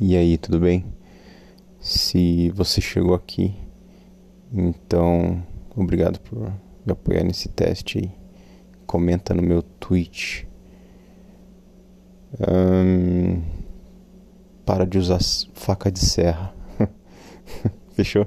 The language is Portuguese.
E aí, tudo bem? Se você chegou aqui, então obrigado por me apoiar nesse teste aí. Comenta no meu tweet. para de usar faca de serra. Fechou?